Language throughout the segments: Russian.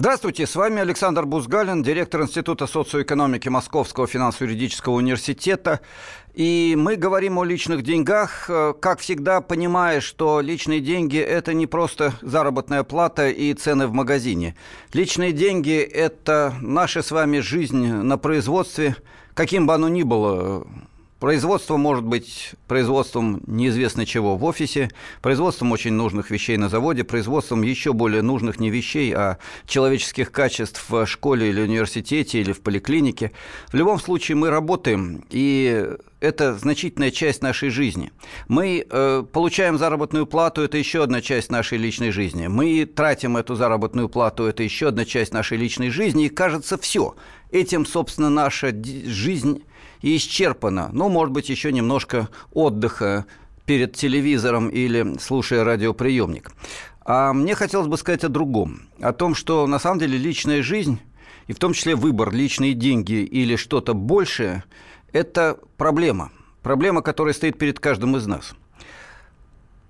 Здравствуйте, с вами Александр Бузгалин, директор Института социоэкономики Московского финансово-юридического университета. И мы говорим о личных деньгах, э, как всегда, понимая, что личные деньги – это не просто заработная плата и цены в магазине. Личные деньги – это наша с вами жизнь на производстве, каким бы оно ни было, Производство может быть производством неизвестно чего в офисе, производством очень нужных вещей на заводе, производством еще более нужных не вещей, а человеческих качеств в школе или университете или в поликлинике. В любом случае мы работаем, и это значительная часть нашей жизни. Мы э, получаем заработную плату, это еще одна часть нашей личной жизни. Мы тратим эту заработную плату, это еще одна часть нашей личной жизни, и кажется, все. Этим, собственно, наша жизнь и исчерпана. Ну, может быть, еще немножко отдыха перед телевизором или слушая радиоприемник. А мне хотелось бы сказать о другом. О том, что на самом деле личная жизнь, и в том числе выбор личные деньги или что-то большее, это проблема. Проблема, которая стоит перед каждым из нас.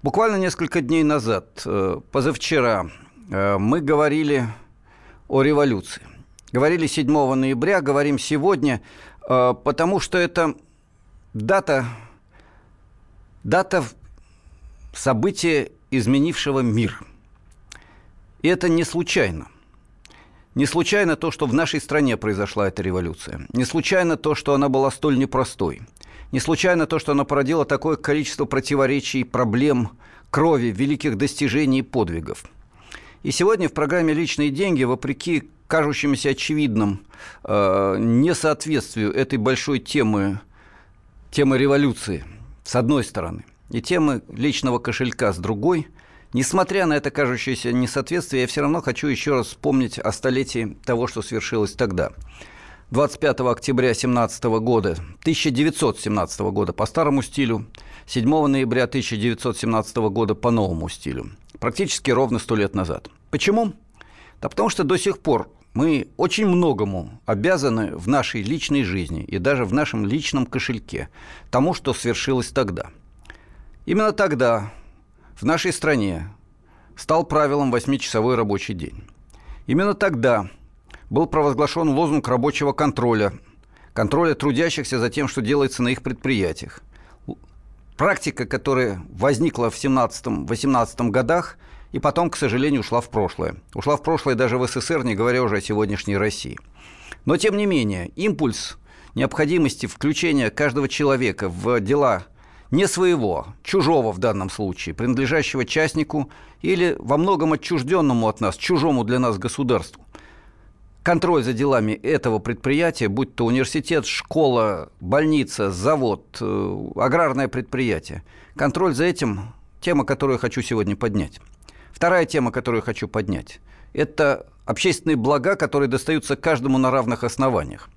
Буквально несколько дней назад, э, позавчера, э, мы говорили о революции. Говорили 7 ноября, говорим сегодня. Э, потому что это дата, дата события, изменившего мир. И это не случайно. Не случайно то, что в нашей стране произошла эта революция. Не случайно то, что она была столь непростой. Не случайно то, что она породила такое количество противоречий, проблем, крови, великих достижений и подвигов. И сегодня в программе «Личные деньги», вопреки кажущемуся очевидным э, несоответствию этой большой темы, темы революции, с одной стороны, и темы личного кошелька с другой, несмотря на это кажущееся несоответствие, я все равно хочу еще раз вспомнить о столетии того, что свершилось тогда. 25 октября 17 года, 1917 года по старому стилю, 7 ноября 1917 года по новому стилю. Практически ровно сто лет назад. Почему? Да потому что до сих пор мы очень многому обязаны в нашей личной жизни и даже в нашем личном кошельке тому, что свершилось тогда. Именно тогда в нашей стране стал правилом восьмичасовой рабочий день. Именно тогда был провозглашен лозунг рабочего контроля, контроля трудящихся за тем, что делается на их предприятиях. Практика, которая возникла в 17-18 годах – и потом, к сожалению, ушла в прошлое. Ушла в прошлое даже в СССР, не говоря уже о сегодняшней России. Но, тем не менее, импульс необходимости включения каждого человека в дела не своего, чужого в данном случае, принадлежащего частнику или во многом отчужденному от нас, чужому для нас государству. Контроль за делами этого предприятия, будь то университет, школа, больница, завод, э, аграрное предприятие, контроль за этим – тема, которую я хочу сегодня поднять. Вторая тема, которую хочу поднять, это общественные блага, которые достаются каждому на равных основаниях.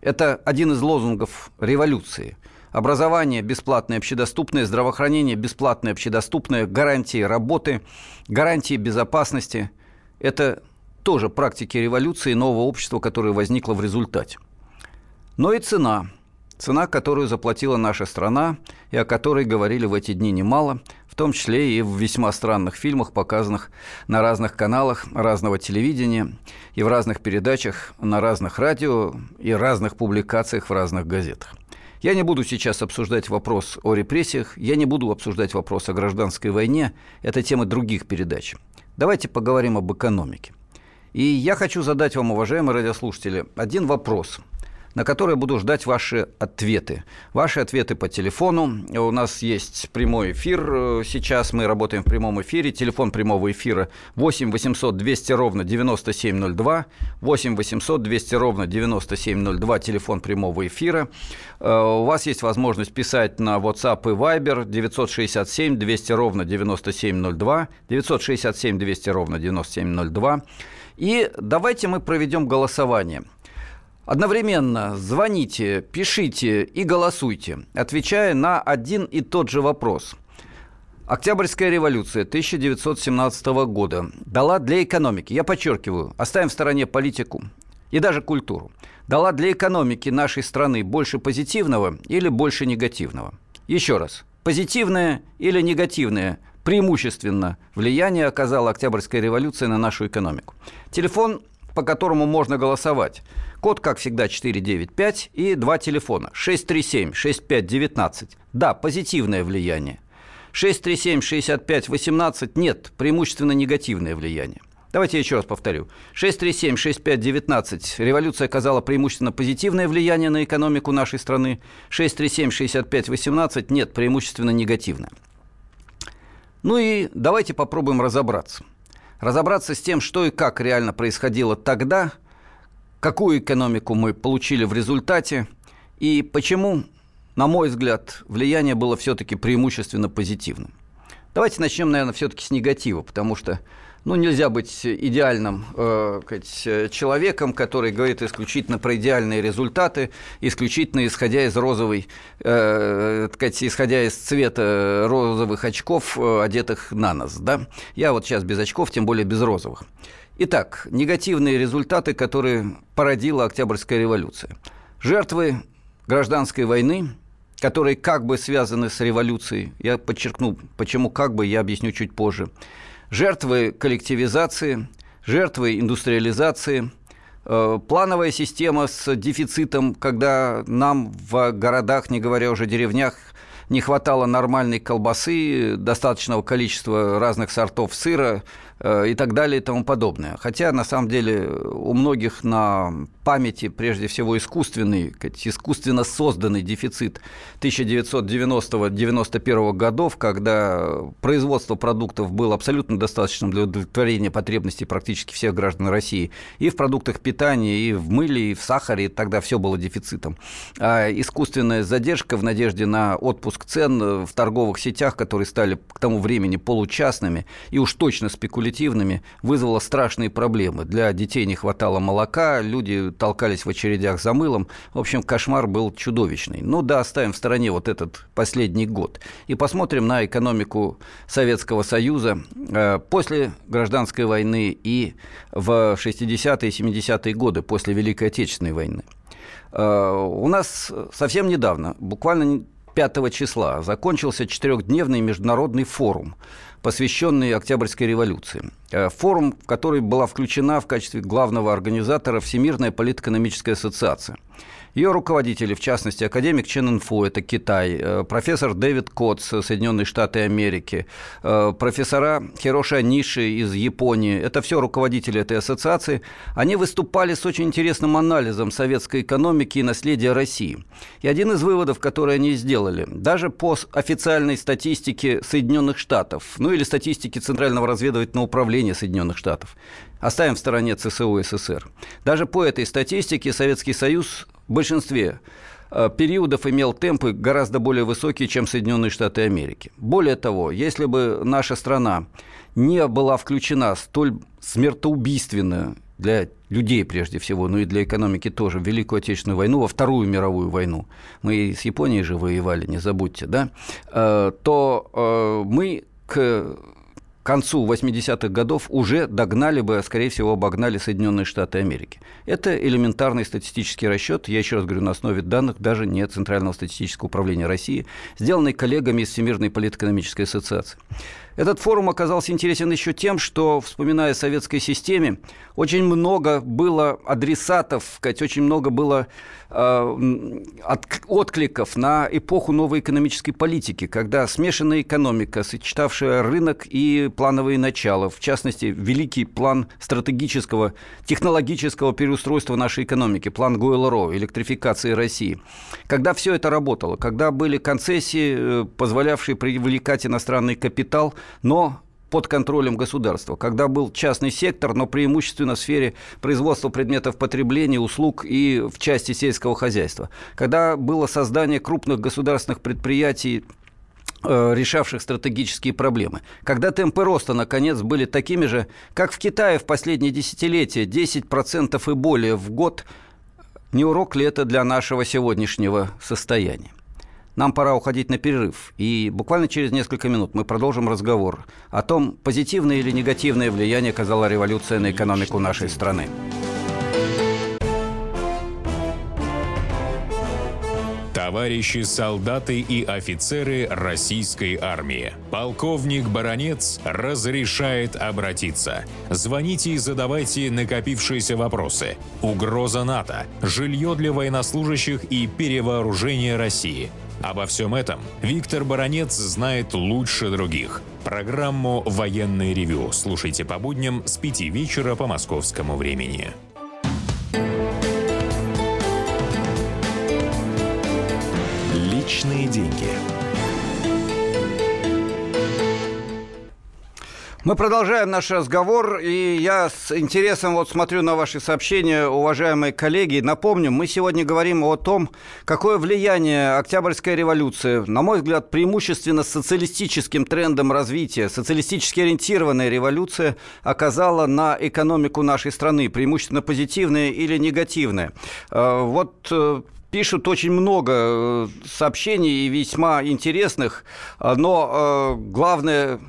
Это один из лозунгов революции. Образование бесплатное, общедоступное, здравоохранение бесплатное, общедоступное, гарантии работы, гарантии безопасности. Это тоже практики революции нового общества, которое возникло в результате. Но и цена. Цена, которую заплатила наша страна, и о которой говорили в эти дни немало, в том числе и в весьма странных фильмах, показанных на разных каналах разного телевидения и в разных передачах на разных радио и разных публикациях в разных газетах. Я не буду сейчас обсуждать вопрос о репрессиях, я не буду обсуждать вопрос о гражданской войне, это темы других передач. Давайте поговорим об экономике. И я хочу задать вам, уважаемые радиослушатели, один вопрос – на которые буду ждать ваши ответы. Ваши ответы по телефону. У нас есть прямой эфир э, сейчас, мы работаем в прямом эфире. Телефон прямого эфира 8 800 200 ровно 9702. 8 800 200 ровно 9702, телефон прямого эфира. Э, у вас есть возможность писать на WhatsApp и Viber 967 200 ровно 9702. 967 200 ровно 9702. И давайте мы проведем голосование – Одновременно звоните, пишите и голосуйте, отвечая на один и тот же вопрос. Октябрьская революция 1917 года дала для экономики, я подчеркиваю, оставим в стороне политику и даже культуру, дала для экономики нашей страны больше позитивного или больше негативного. Еще раз, позитивное или негативное преимущественно влияние оказала Октябрьская революция на нашу экономику. Телефон по которому можно голосовать. Код, как всегда, 495 и два телефона. 637-6519. Да, позитивное влияние. 637-6518 нет, преимущественно негативное влияние. Давайте я еще раз повторю. 637-6519. Революция оказала преимущественно позитивное влияние на экономику нашей страны. 637-6518. Нет, преимущественно негативное. Ну и давайте попробуем разобраться. Разобраться с тем, что и как реально происходило тогда, какую экономику мы получили в результате и почему, на мой взгляд, влияние было все-таки преимущественно позитивным. Давайте начнем, наверное, все-таки с негатива, потому что ну, нельзя быть идеальным э, человеком, который говорит исключительно про идеальные результаты, исключительно исходя из розовой, э, сказать, исходя из цвета розовых очков, э, одетых на нос. Да? Я вот сейчас без очков, тем более без розовых. Итак, негативные результаты, которые породила Октябрьская революция. Жертвы гражданской войны, которые как бы связаны с революцией. Я подчеркну, почему как бы, я объясню чуть позже жертвы коллективизации, жертвы индустриализации, э, плановая система с дефицитом, когда нам в городах, не говоря уже деревнях, не хватало нормальной колбасы, достаточного количества разных сортов сыра, и так далее и тому подобное. Хотя, на самом деле, у многих на памяти, прежде всего, искусственный, искусственно созданный дефицит 1990-91 годов, когда производство продуктов было абсолютно достаточным для удовлетворения потребностей практически всех граждан России и в продуктах питания, и в мыле, и в сахаре, и тогда все было дефицитом. А искусственная задержка в надежде на отпуск цен в торговых сетях, которые стали к тому времени получастными и уж точно спекулятивными, спекулятивными, вызвало страшные проблемы. Для детей не хватало молока, люди толкались в очередях за мылом. В общем, кошмар был чудовищный. Ну да, оставим в стороне вот этот последний год. И посмотрим на экономику Советского Союза э, после гражданской войны и в 60-е и 70-е годы после Великой Отечественной войны. Э, у нас совсем недавно, буквально 5 числа, закончился четырехдневный международный форум посвященный Октябрьской революции. Э, форум, в который была включена в качестве главного организатора Всемирная политэкономическая ассоциация. Ее руководители, в частности, академик Чен Инфо, это Китай, э, профессор Дэвид Котс, Соединенные Штаты Америки, э, профессора Хироши Ниши из Японии, это все руководители этой ассоциации, они выступали с очень интересным анализом советской экономики и наследия России. И один из выводов, который они сделали, даже по официальной статистике Соединенных Штатов, ну или статистике Центрального разведывательного управления Соединенных Штатов, оставим в стороне ЦСУ СССР, даже по этой статистике Советский Союз большинстве э, периодов имел темпы гораздо более высокие, чем Соединенные Штаты Америки. Более того, если бы наша страна не была включена столь смертоубийственно для людей прежде всего, но и для экономики тоже, в Великую Отечественную войну, во Вторую мировую войну, мы с Японией же воевали, не забудьте, да, э, то э, мы к концу 80-х годов уже догнали бы, а скорее всего, обогнали Соединенные Штаты Америки. Это элементарный статистический расчет, я еще раз говорю, на основе данных даже не Центрального статистического управления России, сделанный коллегами из Всемирной политэкономической ассоциации. Этот форум оказался интересен еще тем, что, вспоминая о советской системе, очень много было адресатов, очень много было э, от, откликов на эпоху новой экономической политики, когда смешанная экономика, сочетавшая рынок и плановые начала, в частности, великий план стратегического, технологического переустройства нашей экономики, план Гойл-Ро, электрификации России, когда все это работало, когда были концессии, э, позволявшие привлекать иностранный капитал – но под контролем государства, когда был частный сектор, но преимущественно в сфере производства предметов потребления, услуг и в части сельского хозяйства, когда было создание крупных государственных предприятий э, решавших стратегические проблемы. Когда темпы роста, наконец, были такими же, как в Китае в последние десятилетия, 10% и более в год, не урок ли это для нашего сегодняшнего состояния? Нам пора уходить на перерыв. И буквально через несколько минут мы продолжим разговор о том, позитивное или негативное влияние оказала революция на экономику нашей страны. Товарищи солдаты и офицеры российской армии. Полковник Баронец разрешает обратиться. Звоните и задавайте накопившиеся вопросы. Угроза НАТО, жилье для военнослужащих и перевооружение России. Обо всем этом Виктор Баранец знает лучше других. Программу «Военный ревю» слушайте по будням с 5 вечера по московскому времени. Личные деньги. Мы продолжаем наш разговор, и я с интересом вот смотрю на ваши сообщения, уважаемые коллеги. Напомню, мы сегодня говорим о том, какое влияние Октябрьская революция, на мой взгляд, преимущественно социалистическим трендом развития, социалистически ориентированная революция оказала на экономику нашей страны, преимущественно позитивное или негативное. Э, вот э, пишут очень много э, сообщений и весьма интересных, но главное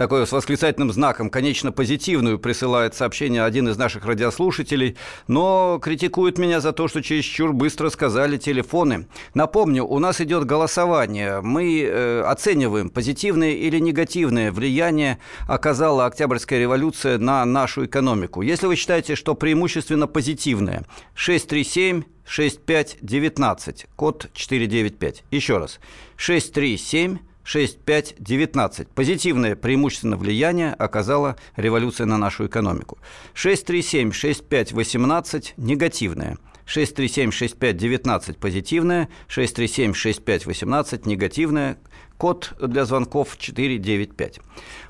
такое с восклицательным знаком, конечно, позитивную присылает сообщение один из наших радиослушателей, но критикует меня за то, что чересчур быстро сказали телефоны. Напомню, у нас идет голосование. Мы э, оцениваем, позитивное или негативное влияние оказала Октябрьская революция на нашу экономику. Если вы считаете, что преимущественно позитивное, 637 6519, код 495. Еще раз. 637 6519. Позитивное преимущественно влияние оказала революция на нашу экономику. 637-6518 негативное. 637-6519 позитивное, 637-6518 негативное, код для звонков 495.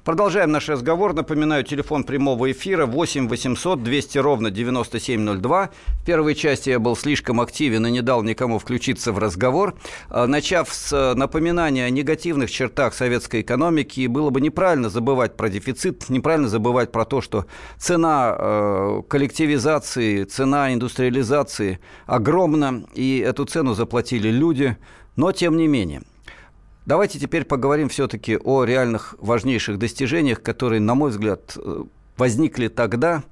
Продолжаем наш разговор. Напоминаю, телефон прямого эфира 8 800 200 ровно 9702. В первой части я был слишком активен и не дал никому включиться в разговор. А, начав с напоминания о негативных чертах советской экономики, было бы неправильно забывать про дефицит, неправильно забывать про то, что цена э, коллективизации, цена индустриализации огромна, и эту цену заплатили люди. Но, тем не менее, Давайте теперь поговорим все-таки о реальных важнейших достижениях, которые, на мой взгляд, э, возникли тогда,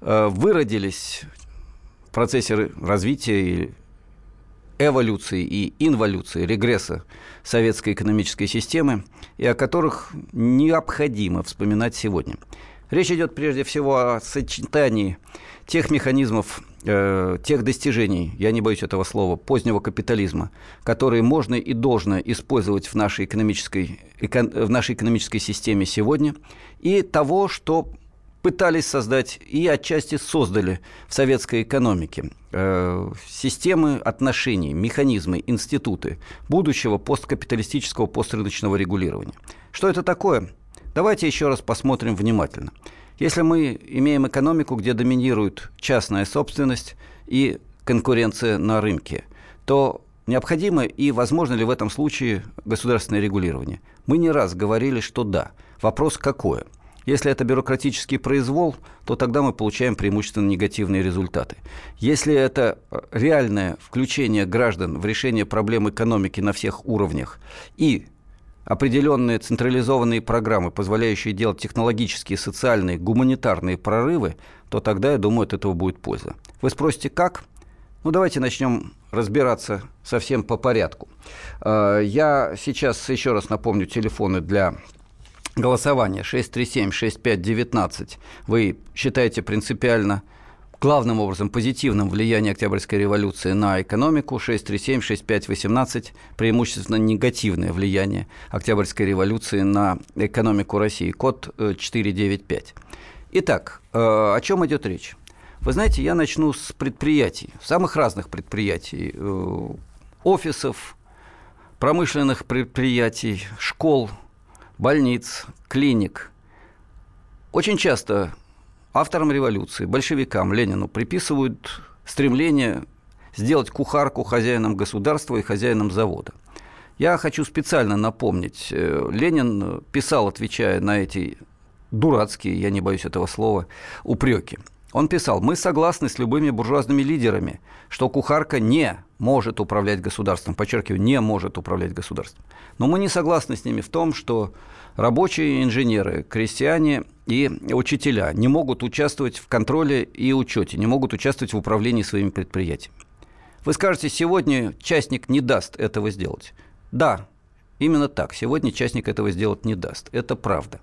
э, выродились в процессе развития и эволюции и инволюции, регресса советской экономической системы, и о которых необходимо вспоминать сегодня. Речь идет прежде всего о сочетании тех механизмов э, тех достижений, я не боюсь этого слова, позднего капитализма, которые можно и должно использовать в нашей экономической, эко, в нашей экономической системе сегодня, и того, что пытались создать и отчасти создали в советской экономике э, системы отношений, механизмы, институты будущего посткапиталистического пострыночного регулирования. Что это такое? Давайте еще раз посмотрим внимательно. Если мы имеем экономику, где доминирует частная собственность и конкуренция на рынке, то необходимо и возможно ли в этом случае государственное регулирование? Мы не раз говорили, что да. Вопрос какое? Если это бюрократический произвол, то тогда мы получаем преимущественно негативные результаты. Если это реальное включение граждан в решение проблем экономики на всех уровнях и определенные централизованные программы, позволяющие делать технологические, социальные, гуманитарные прорывы, то тогда, я думаю, от этого будет польза. Вы спросите, как? Ну, давайте начнем разбираться совсем по порядку. А, я сейчас еще раз напомню телефоны для голосования 637-6519. Вы считаете принципиально главным образом позитивным влияние Октябрьской революции на экономику, 637-6518 преимущественно негативное влияние Октябрьской революции на экономику России, код 495. Э, Итак, э, о чем идет речь? Вы знаете, я начну с предприятий, самых разных предприятий, э, офисов, промышленных предприятий, школ, больниц, клиник. Очень часто авторам революции, большевикам, Ленину приписывают стремление сделать кухарку хозяином государства и хозяином завода. Я хочу специально напомнить, э, Ленин писал, отвечая на эти дурацкие, я не боюсь этого слова, упреки. Он писал, мы согласны с любыми буржуазными лидерами, что кухарка не может управлять государством, подчеркиваю, не может управлять государством. Но мы не согласны с ними в том, что рабочие инженеры, крестьяне и учителя не могут участвовать в контроле и учете, не могут участвовать в управлении своими предприятиями. Вы скажете, сегодня частник не даст этого сделать. Да, именно так. Сегодня частник этого сделать не даст. Это правда.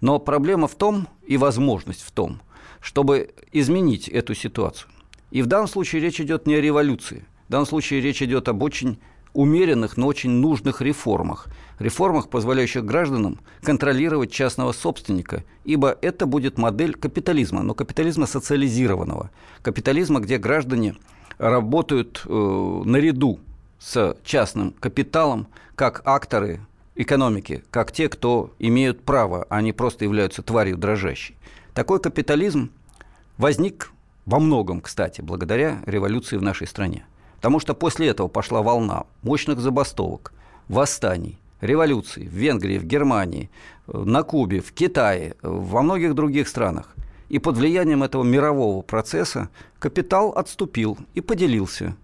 Но проблема в том и возможность в том, чтобы изменить эту ситуацию. И в данном случае речь идет не о революции. В данном случае речь идет об очень умеренных, но очень нужных реформах. Реформах, позволяющих гражданам контролировать частного собственника, ибо это будет модель капитализма, но капитализма социализированного. Капитализма, где граждане работают э, наряду с частным капиталом как акторы экономики, как те, кто имеют право, а не просто являются тварью дрожащей. Такой капитализм возник во многом, кстати, благодаря революции в нашей стране. Потому что после этого пошла волна мощных забастовок, восстаний, революций в Венгрии, в Германии, на Кубе, в Китае, во многих других странах. И под влиянием этого мирового процесса капитал отступил и поделился,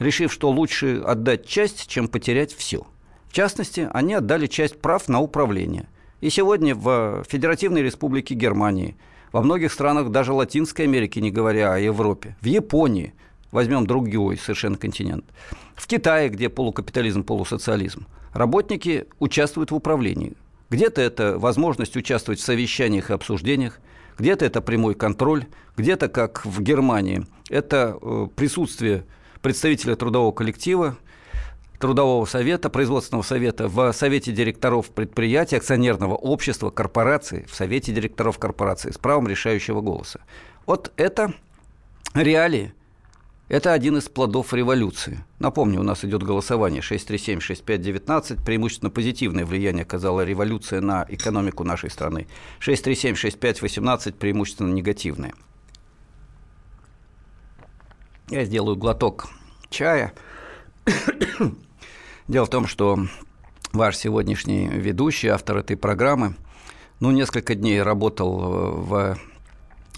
решив, что лучше отдать часть, чем потерять все. В частности, они отдали часть прав на управление. И сегодня в Федеративной Республике Германии – во многих странах даже Латинской Америки, не говоря о Европе, в Японии, возьмем другой совершенно континент, в Китае, где полукапитализм, полусоциализм, работники участвуют в управлении. Где-то это возможность участвовать в совещаниях и обсуждениях, где-то это прямой контроль, где-то, как в Германии, это э, присутствие представителя трудового коллектива, трудового совета, производственного совета в совете директоров предприятия, акционерного общества, корпорации, в совете директоров корпорации с правом решающего голоса. Вот это реалии. Это один из плодов революции. Напомню, у нас идет голосование 637-6519. Преимущественно позитивное влияние оказала революция на экономику нашей страны. 637-6518 преимущественно негативное. Я сделаю глоток чая. Дело в том, что ваш сегодняшний ведущий, автор этой программы, ну, несколько дней работал в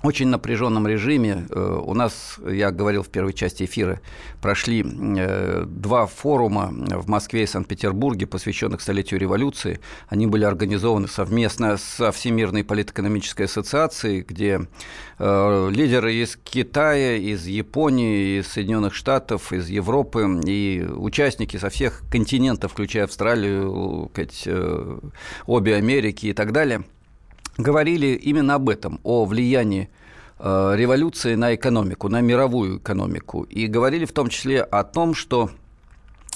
очень напряженном режиме. Э, у нас, я говорил в первой части эфира, прошли э, два форума в Москве и Санкт-Петербурге, посвященных столетию революции. Они были организованы совместно со Всемирной политэкономической ассоциацией, где э, лидеры из Китая, из Японии, из Соединенных Штатов, из Европы и участники со всех континентов, включая Австралию, обе Америки и так далее – говорили именно об этом, о влиянии э, революции на экономику, на мировую экономику. И говорили в том числе о том, что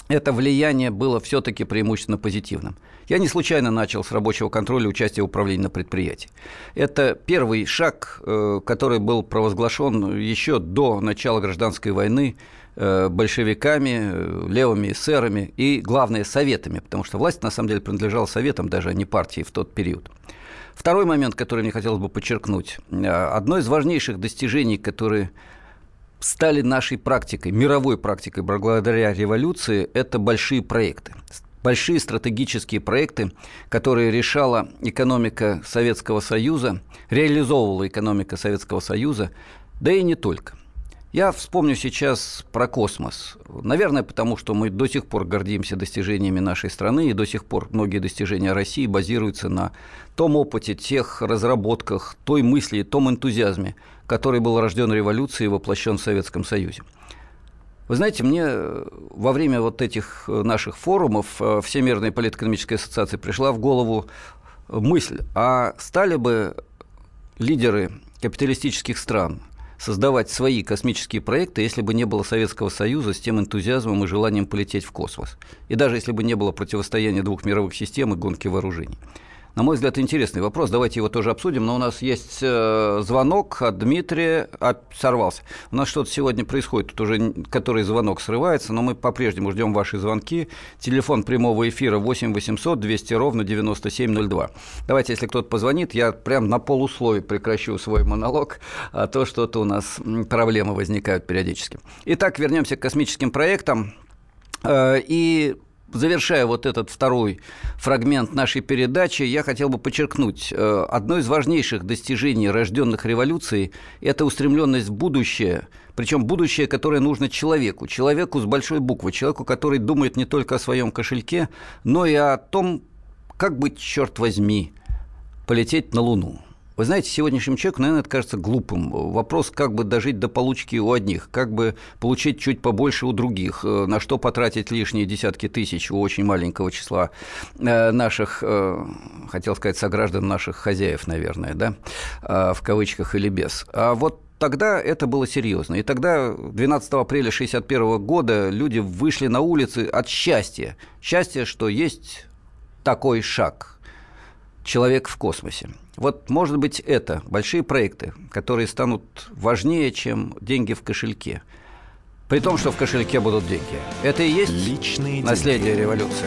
это влияние было все-таки преимущественно позитивным. Я не случайно начал с рабочего контроля участия в управлении на предприятии. Это первый шаг, э, который был провозглашен еще до начала гражданской войны большевиками, левыми эсерами и, главное, советами, потому что власть, на самом деле, принадлежала советам, даже а не партии в тот период. Второй момент, который мне хотелось бы подчеркнуть. Э, одно из важнейших достижений, которые стали нашей практикой, мировой практикой благодаря революции, это большие проекты. Большие стратегические проекты, которые решала экономика Советского Союза, реализовывала экономика Советского Союза, да и не только – я вспомню сейчас про космос. Наверное, потому что мы до сих пор гордимся достижениями нашей страны, и до сих пор многие достижения России базируются на том опыте, тех разработках, той мысли, том энтузиазме, который был рожден революцией и воплощен в Советском Союзе. Вы знаете, мне во время вот этих наших форумов э, Всемирной политэкономической ассоциации пришла в голову мысль, а стали бы лидеры капиталистических стран – создавать свои космические проекты, если бы не было Советского Союза с тем энтузиазмом и желанием полететь в космос. И даже если бы не было противостояния двух мировых систем и гонки вооружений. На мой взгляд, интересный вопрос. Давайте его тоже обсудим. Но у нас есть э, звонок от Дмитрия. А, сорвался. У нас что-то сегодня происходит, тут уже который звонок срывается, но мы по-прежнему ждем ваши звонки. Телефон прямого эфира 8 800 200 ровно 9702. Давайте, если кто-то позвонит, я прям на полусловие прекращу свой монолог, а то что-то у нас проблемы возникают периодически. Итак, вернемся к космическим проектам. Э, и завершая вот этот второй фрагмент нашей передачи, я хотел бы подчеркнуть, э, одно из важнейших достижений рожденных революцией – это устремленность в будущее, причем будущее, которое нужно человеку, человеку с большой буквы, человеку, который думает не только о своем кошельке, но и о том, как быть, черт возьми, полететь на Луну. Вы знаете, сегодняшнему человеку, наверное, это кажется глупым. Вопрос, как бы дожить до получки у одних, как бы получить чуть побольше у других, э, на что потратить лишние десятки тысяч у очень маленького числа э, наших, э, хотел сказать, сограждан наших хозяев, наверное, да, в кавычках или без. А вот тогда это было серьезно. И тогда, 12 апреля 1961 года, люди вышли на улицы от счастья. Счастье, что есть такой шаг. Человек в космосе. Вот, может быть, это большие проекты, которые станут важнее, чем деньги в кошельке. При том, что в кошельке будут деньги. Это и есть Личные наследие деньги. революции.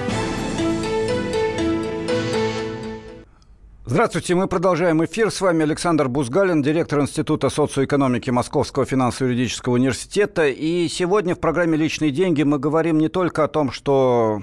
Здравствуйте, мы продолжаем эфир. С вами Александр Бузгалин, директор Института социоэкономики Московского финансово-юридического университета. И сегодня в программе «Личные деньги» мы говорим не только о том, что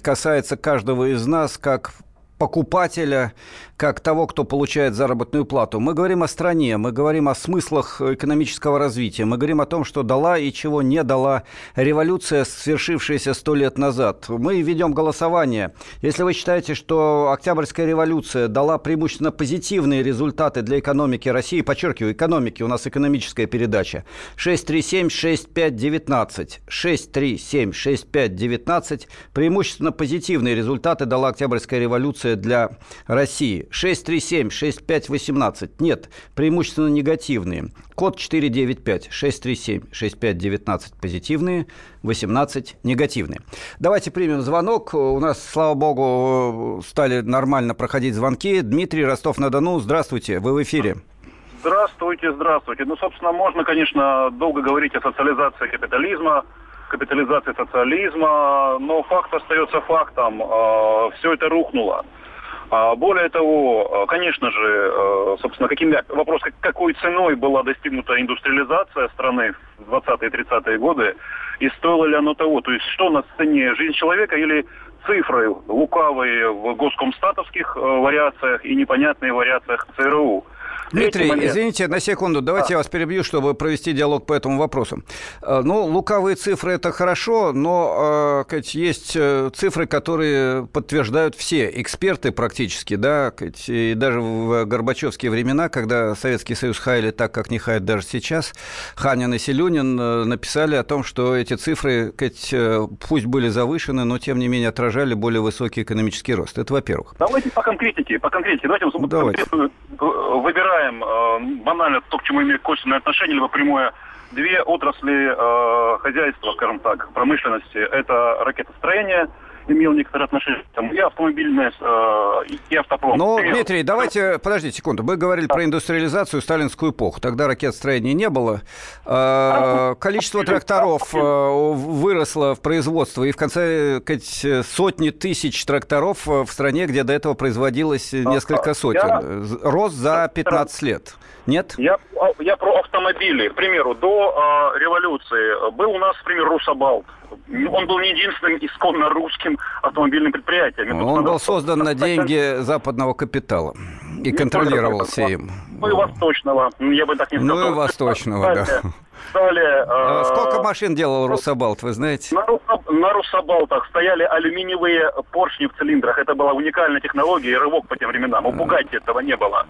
касается каждого из нас, как покупателя, как того, кто получает заработную плату. Мы говорим о стране, мы говорим о смыслах экономического развития, мы говорим о том, что дала и чего не дала революция, свершившаяся сто лет назад. Мы ведем голосование. Если вы считаете, что Октябрьская революция дала преимущественно позитивные результаты для экономики России, подчеркиваю, экономики, у нас экономическая передача, 637-6519, 637-6519, преимущественно позитивные результаты дала Октябрьская революция для России. 637-6518. Нет, преимущественно негативные. Код 495 637 6519 позитивные, 18 негативные. Давайте примем звонок. У нас, слава богу, стали нормально проходить звонки. Дмитрий Ростов-на-Дону, здравствуйте, вы в эфире. Здравствуйте, здравствуйте. Ну, собственно, можно, конечно, долго говорить о социализации капитализма, капитализации социализма, но факт остается фактом. А, Все это рухнуло. А, более того, а, конечно же, собственно, каким, вопрос, какой ценой была достигнута индустриализация страны в 20-е 30-е годы, и стоило ли оно того? То есть что на сцене, жизнь человека или цифры лукавые в госкомстатовских вариациях и непонятные вариациях ЦРУ? Дмитрий, извините, на секунду, давайте а. я вас перебью, чтобы провести диалог по этому вопросу. Э, ну, лукавые цифры – это хорошо, но э, есть э, цифры, которые подтверждают все эксперты практически, да, и даже в Горбачевские времена, когда Советский Союз хаяли так, как не хаят даже сейчас, Ханин и Селюнин написали о том, что эти цифры, пусть были завышены, но тем не менее отражали более высокий экономический рост. Это во-первых. Давайте по конкретике, по конкретике. Давайте, Давайте. выбираем выбираем э, банально то, к чему имеет косвенное отношение, либо прямое, две отрасли э, хозяйства, скажем так, промышленности. Это ракетостроение – имел некоторое отношение там, и автомобильное, э, и автопром. Ну, Дмитрий, давайте, подождите секунду. Вы говорили да. про индустриализацию сталинскую эпоху. Тогда ракетостроения не было. Э, количество тракторов э, выросло в производство, и в конце сотни тысяч тракторов в стране, где до этого производилось несколько сотен. Рост за 15 лет. Нет? Я, я про автомобили. К примеру, до э, революции был у нас, например, Русабалт. Он был не единственным исконно русским автомобильным предприятием. Он был создан на деньги западного капитала и контролировался им. Ну и восточного, я бы так не сказал. Ну и восточного, да. Далее, а Сколько машин делал Русабалт, вы знаете? На, на Русабалтах стояли алюминиевые поршни в цилиндрах. Это была уникальная технология и рывок по тем временам. У Бугатти этого не было.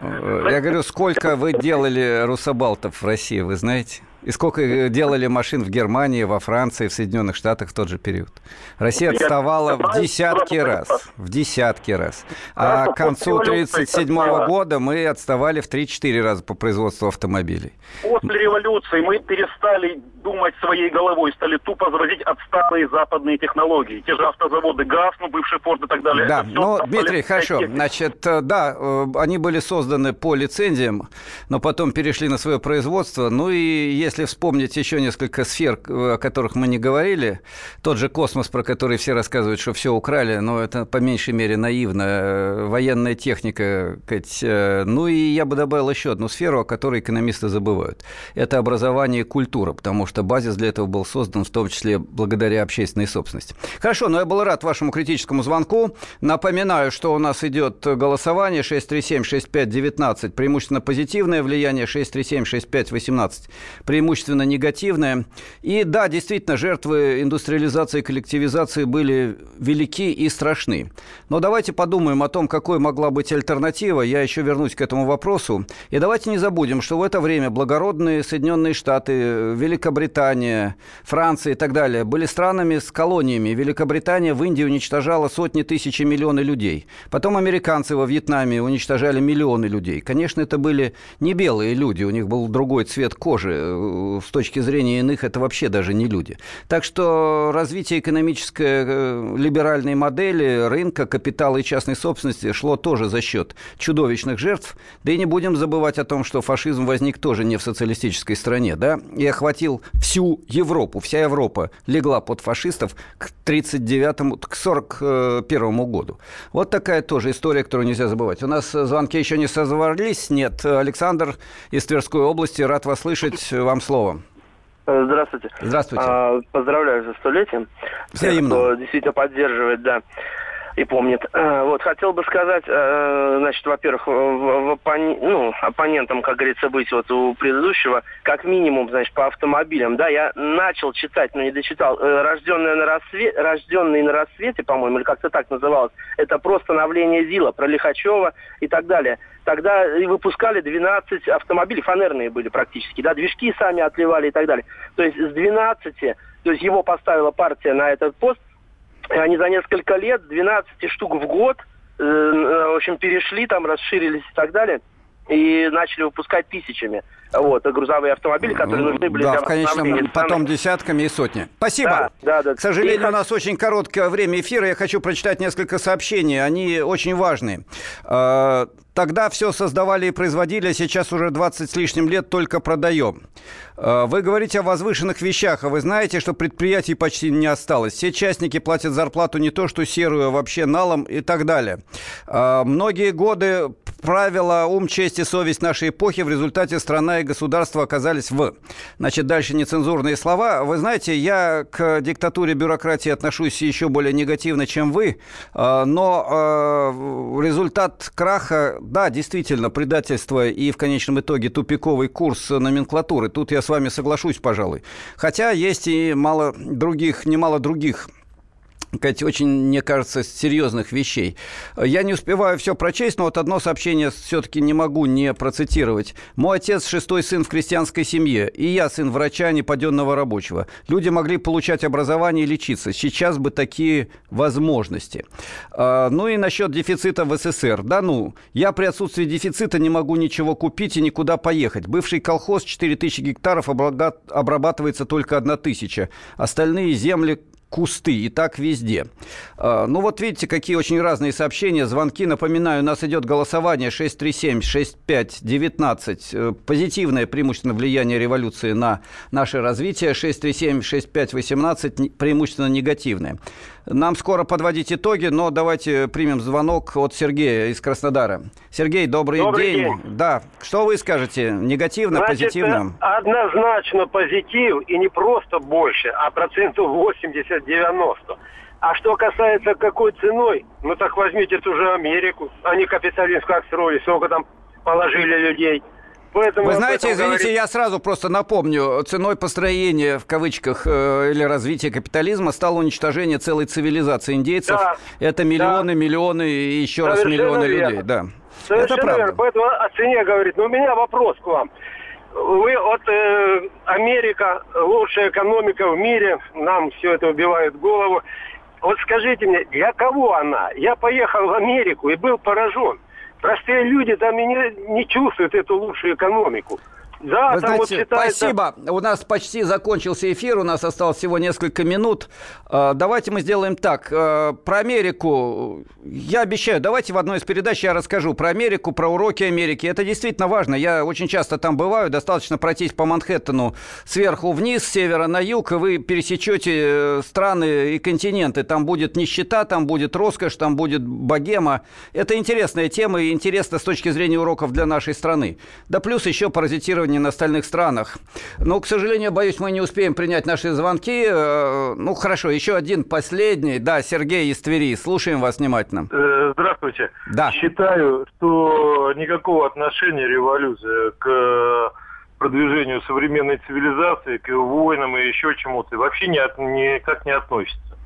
Я говорю, сколько вы делали Русабалтов в России, вы знаете? И сколько э, делали машин в Германии, во Франции, в Соединенных Штатах в тот же период. Россия отставала в десятки раз. В десятки раз. А к концу 1937 года мы отставали в 3-4 раза по производству автомобилей. После революции мы перестали думать своей головой, стали тупо завозить отсталые западные технологии. Те же автозаводы ГАЗ, ну, бывший Форд и так далее. Да, ну, Дмитрий, хорошо. Значит, э, да, э, они были созданы по лицензиям, но потом перешли на свое производство. Ну и если вспомнить еще несколько сфер, о которых мы не говорили, тот же космос, про который все рассказывают, что все украли, но это по меньшей мере наивно. Э, военная техника, ну и я бы добавил еще одну сферу, о которой экономисты забывают. Это образование и культура, потому что базис для этого был создан в том числе благодаря общественной собственности. Хорошо, но я был рад вашему критическому звонку. Напоминаю, что у нас идет голосование 637-6519, преимущественно позитивное влияние, 637-6518, преимущественно негативное. И да, действительно, жертвы индустриализации и коллективизации были велики и страшны. Но давайте подумаем о том, какой могла быть альтернатива. Я еще вернусь к этому вопросу. И давайте не забудем, что в это время благородные Соединенные Штаты, Великобритания, Франция и так далее были странами с колониями. Великобритания в Индии уничтожала сотни тысяч и миллионы людей. Потом американцы во Вьетнаме уничтожали миллионы людей. Конечно, это были не белые люди, у них был другой цвет кожи. Э, с точки зрения иных это вообще даже не люди. Так что развитие экономической э, либеральной модели рынка, капитала и частной собственности шло тоже за счет чудовищных жертв. Да и не будем забывать о том, что фашизм возник тоже не в социалистической стране, да, и охватил всю Европу. Вся Европа легла под фашистов к 39 к 41 году. Вот такая тоже история, которую нельзя забывать. У нас звонки еще не созвались. Нет, Александр из Тверской области, рад вас слышать. Вам слово. Здравствуйте. Здравствуйте. А, поздравляю за столетием. Взаимно. Кто действительно поддерживает, да и помнит. Э, вот, хотел бы сказать, э, значит, во-первых, в, в оппон... ну, оппонентом, как говорится, быть вот у предыдущего, как минимум, значит, по автомобилям, да, я начал читать, но не дочитал, э, рожденные на, рассве... рожденные на рассвете, по-моему, или как-то так называлось, это про становление ЗИЛа, про Лихачева и так далее. Тогда и выпускали 12 автомобилей, фанерные были практически, да, движки сами отливали и так далее. То есть с 12, то есть его поставила партия на этот пост, они за несколько лет 12 штук в год, э, в общем, перешли, там расширились и так далее, и начали выпускать тысячами. Вот, грузовые автомобили, которые нужны были да, для в конечном, потом десятками и сотни. Спасибо. Да, да, да. К сожалению, и... у нас очень короткое время эфира. Я хочу прочитать несколько сообщений. Они очень важные. Тогда все создавали и производили, а сейчас уже 20 с лишним лет только продаем. А, вы говорите о возвышенных вещах, а вы знаете, что предприятий почти не осталось. Все частники платят зарплату не то, что серую, а вообще налом и так далее. А, многие годы правила ум, честь и совесть нашей эпохи в результате страна и государство оказались в. Значит, дальше нецензурные слова. Вы знаете, я к диктатуре бюрократии отношусь еще более негативно, чем вы, а, но результат краха, да, действительно, предательство и в конечном итоге тупиковый курс номенклатуры. Тут я с вами соглашусь, пожалуй. Хотя есть и мало других, немало других сказать, очень, мне кажется, серьезных вещей. Я не успеваю все прочесть, но вот одно сообщение все-таки не могу не процитировать. «Мой отец – шестой сын в крестьянской семье, и я сын врача, неподенного рабочего. Люди могли получать образование и лечиться. Сейчас бы такие возможности». А, ну и насчет дефицита в СССР. Да ну, я при отсутствии дефицита не могу ничего купить и никуда поехать. Бывший колхоз 4000 гектаров обрабатывается только 1000. Остальные земли кусты, и так везде. А, ну вот видите, какие очень разные сообщения, звонки. Напоминаю, у нас идет голосование 637-65-19. Э, позитивное преимущественно влияние революции на наше развитие. 637-65-18 преимущественно негативное. Нам скоро подводить итоги, но давайте примем звонок от Сергея из Краснодара. Сергей, добрый, добрый день. день. Да, что вы скажете? Негативно, Значит, позитивно? Однозначно позитив, и не просто больше, а процентов 80-90. А что касается какой ценой, ну так возьмите ту же Америку. Они капитализм как строили, сколько там положили людей – Поэтому Вы знаете, извините, говорить... я сразу просто напомню, ценой построения, в кавычках, э, или развития капитализма стало уничтожение целой цивилизации индейцев. Да, Это миллионы, да. миллионы и еще Совершенно раз миллионы верно. людей. Да. Совершенно Это правда. Верно. Поэтому о цене говорит. Но у меня вопрос к вам. Вы вот э, Америка, лучшая экономика в мире, нам все это убивает голову. Вот скажите мне, для кого она? Я поехал в Америку и был поражен. Простые люди там и не, не чувствуют эту лучшую экономику. Да, Вы знаете, вот считается... спасибо. У нас почти закончился эфир, у нас осталось всего несколько минут. А, давайте мы сделаем так. А, про Америку я обещаю, давайте в одной из передач я расскажу про Америку, про уроки Америки. Это действительно важно. Я очень часто там бываю. Достаточно пройтись по Манхэттену сверху вниз, с севера на юг, и вы пересечете э, страны и континенты. Там будет нищета, там будет роскошь, там будет богема. Это интересная тема и интересно с точки зрения уроков для нашей страны. Да плюс еще паразитирование уровне на остальных странах. Но, к сожалению, боюсь, мы не успеем принять наши звонки. Э, ну, хорошо, еще один последний. Да, Сергей из Твери. Слушаем вас внимательно. Э, здравствуйте. Да. Считаю, что никакого отношения революция к продвижению современной цивилизации, к войнам и еще чему-то вообще не от, никак не относится.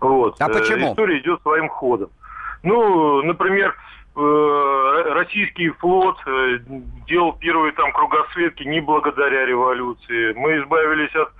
Вот. А почему? Э, история идет своим ходом. Ну, например, Э, российский флот э, делал первые там кругосветки не благодаря революции. Мы избавились от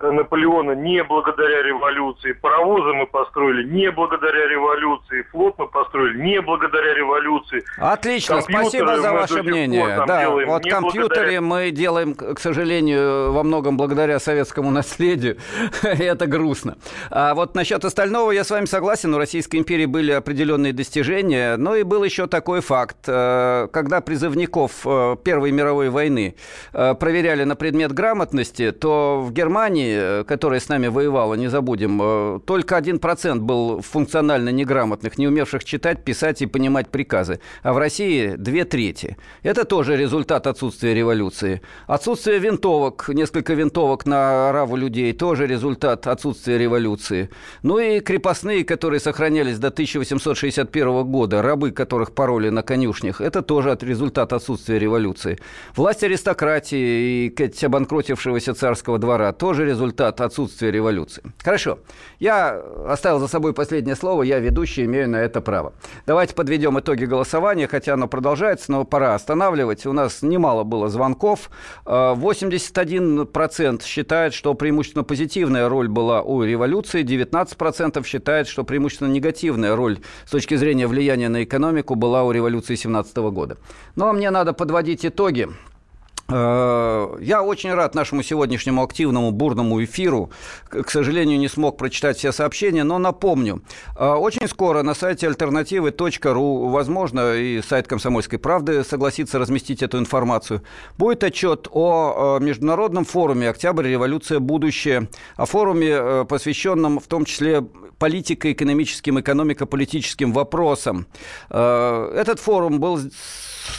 Наполеона не благодаря революции, паровозы мы построили не благодаря революции, флот мы построили не благодаря революции. Отлично, спасибо за ваше мнение. Да, вот компьютеры благодаря... мы делаем, к сожалению, во многом благодаря советскому наследию. Это грустно. А вот насчет остального я с вами согласен. У Российской империи были определенные достижения, но и был еще такой факт. Э, когда призывников э, Первой мировой войны э, проверяли на предмет грамотности, то в Германии Э, которая с нами воевала, не забудем, э, только один процент был функционально неграмотных, не умевших читать, писать и понимать приказы. А в России две трети. Это тоже результат отсутствия революции. Отсутствие винтовок, несколько винтовок на раву людей, тоже результат отсутствия революции. Ну и крепостные, которые сохранялись до 1861 года, рабы, которых пороли на конюшнях, это тоже результат отсутствия революции. Власть аристократии и обанкротившегося царского двора тоже результат результат отсутствия революции. Хорошо. Я оставил за собой последнее слово. Я ведущий, имею на это право. Давайте подведем итоги голосования, хотя оно продолжается, но пора останавливать. У нас немало было звонков. 81% считает, что преимущественно позитивная роль была у революции. 19% считает, что преимущественно негативная роль с точки зрения влияния на экономику была у революции 17 года. Но мне надо подводить итоги. Э, я очень рад нашему сегодняшнему активному, бурному эфиру. К сожалению, не смог прочитать все сообщения, но напомню. Э, очень скоро на сайте альтернативы.ру, возможно, и сайт «Комсомольской правды» согласится разместить эту информацию, будет отчет о э, международном форуме «Октябрь. Революция. Будущее», о форуме, посвященном в том числе политико-экономическим, экономико-политическим вопросам. Этот форум был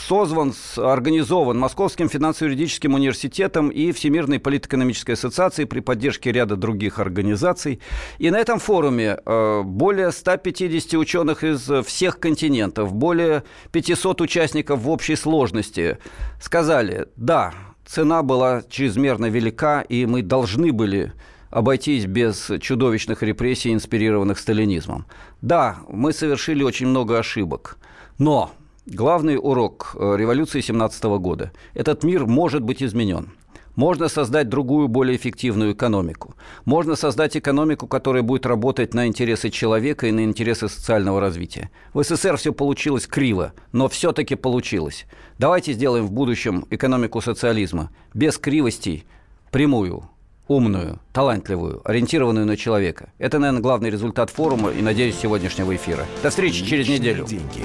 созван, организован Московским финансово-юридическим университетом и Всемирной политэкономической ассоциацией при поддержке ряда других организаций. И на этом форуме э, более 150 ученых из всех континентов, более 500 участников в общей сложности сказали, да, цена была чрезмерно велика, и мы должны были обойтись без чудовищных репрессий, инспирированных сталинизмом. Да, мы совершили очень много ошибок, но Главный урок э, революции 17 года. Этот мир может быть изменен. Можно создать другую, более эффективную экономику. Можно создать экономику, которая будет работать на интересы человека и на интересы социального развития. В СССР все получилось криво, но все-таки получилось. Давайте сделаем в будущем экономику социализма без кривостей, прямую, умную, талантливую, ориентированную на человека. Это, наверное, главный результат форума и, надеюсь, сегодняшнего эфира. До встречи через неделю. Деньги.